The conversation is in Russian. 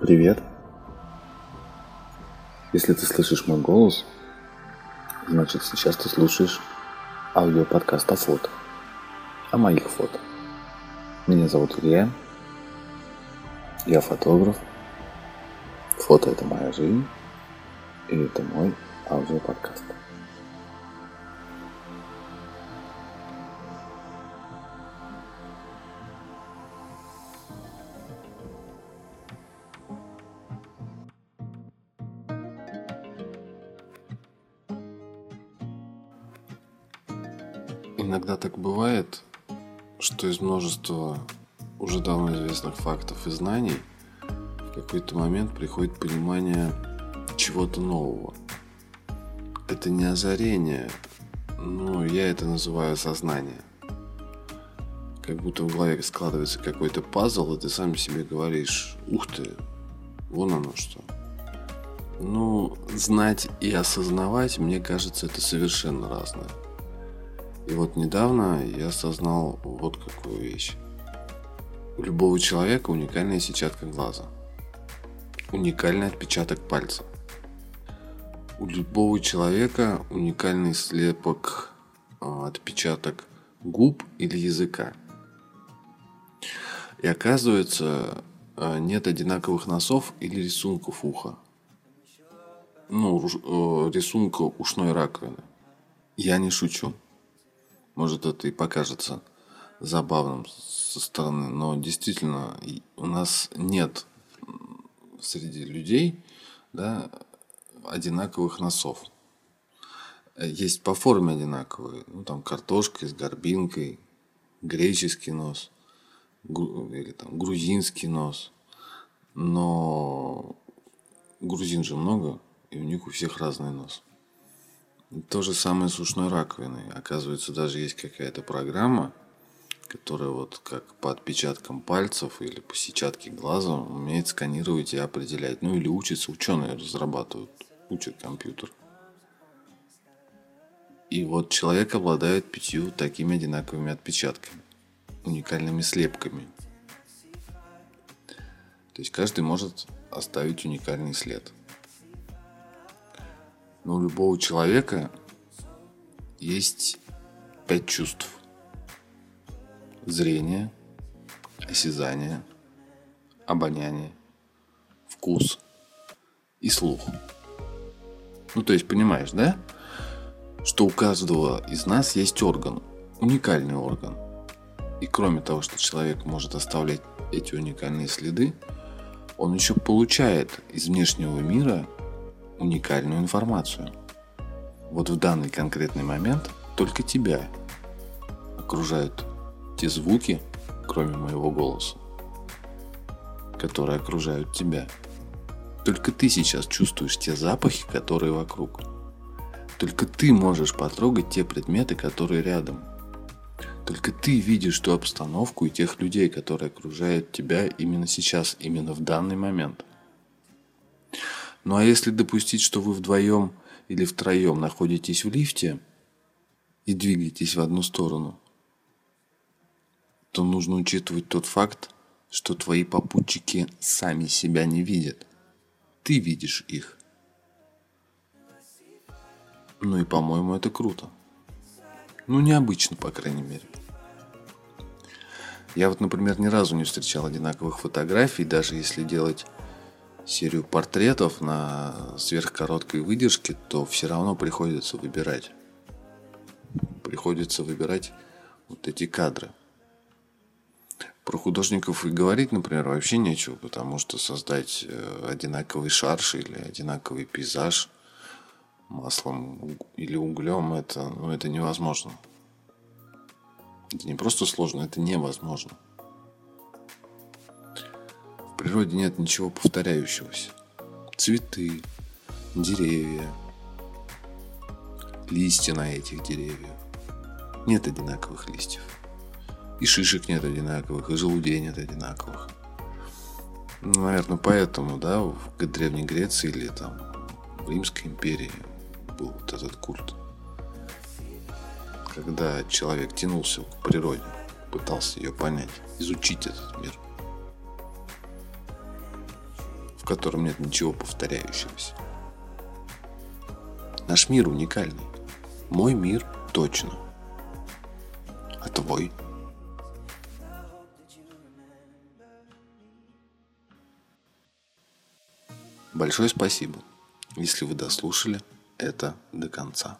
Привет. Если ты слышишь мой голос, значит сейчас ты слушаешь аудиоподкаст о фото, о моих фото. Меня зовут Илья, я фотограф. Фото – это моя жизнь, и это мой аудиоподкаст. Иногда так бывает, что из множества уже давно известных фактов и знаний в какой-то момент приходит понимание чего-то нового. Это не озарение, но я это называю сознание. Как будто в голове складывается какой-то пазл, и ты сам себе говоришь, ух ты, вон оно что. Ну, знать и осознавать, мне кажется, это совершенно разное. И вот недавно я осознал вот какую вещь. У любого человека уникальная сетчатка глаза. Уникальный отпечаток пальца. У любого человека уникальный слепок, а, отпечаток губ или языка. И оказывается, а, нет одинаковых носов или рисунков уха. Ну, э, рисунка ушной раковины. Я не шучу. Может, это и покажется забавным со стороны, но действительно у нас нет среди людей да, одинаковых носов. Есть по форме одинаковые, ну там картошка с горбинкой, греческий нос или там грузинский нос. Но грузин же много, и у них у всех разный нос. То же самое с ушной раковиной. Оказывается, даже есть какая-то программа, которая вот как по отпечаткам пальцев или по сетчатке глаза умеет сканировать и определять. Ну или учится, ученые разрабатывают, учат компьютер. И вот человек обладает пятью такими одинаковыми отпечатками, уникальными слепками. То есть каждый может оставить уникальный след – но у любого человека есть пять чувств. Зрение, осязание, обоняние, вкус и слух. Ну, то есть, понимаешь, да? Что у каждого из нас есть орган, уникальный орган. И кроме того, что человек может оставлять эти уникальные следы, он еще получает из внешнего мира уникальную информацию. Вот в данный конкретный момент только тебя окружают те звуки, кроме моего голоса, которые окружают тебя. Только ты сейчас чувствуешь те запахи, которые вокруг. Только ты можешь потрогать те предметы, которые рядом. Только ты видишь ту обстановку и тех людей, которые окружают тебя именно сейчас, именно в данный момент. Ну а если допустить, что вы вдвоем или втроем находитесь в лифте и двигаетесь в одну сторону, то нужно учитывать тот факт, что твои попутчики сами себя не видят. Ты видишь их. Ну и, по-моему, это круто. Ну, необычно, по крайней мере. Я вот, например, ни разу не встречал одинаковых фотографий, даже если делать серию портретов на сверхкороткой выдержке, то все равно приходится выбирать. Приходится выбирать вот эти кадры. Про художников и говорить, например, вообще нечего, потому что создать э, одинаковый шарш или одинаковый пейзаж маслом или углем это, ну, это невозможно. Это не просто сложно, это невозможно природе нет ничего повторяющегося. Цветы, деревья, листья на этих деревьях. Нет одинаковых листьев. И шишек нет одинаковых, и желудей нет одинаковых. Ну, наверное, поэтому, да, в Древней Греции или там в Римской империи был вот этот культ. Когда человек тянулся к природе, пытался ее понять, изучить этот мир – котором нет ничего повторяющегося. Наш мир уникальный. Мой мир точно. А твой? Большое спасибо, если вы дослушали это до конца.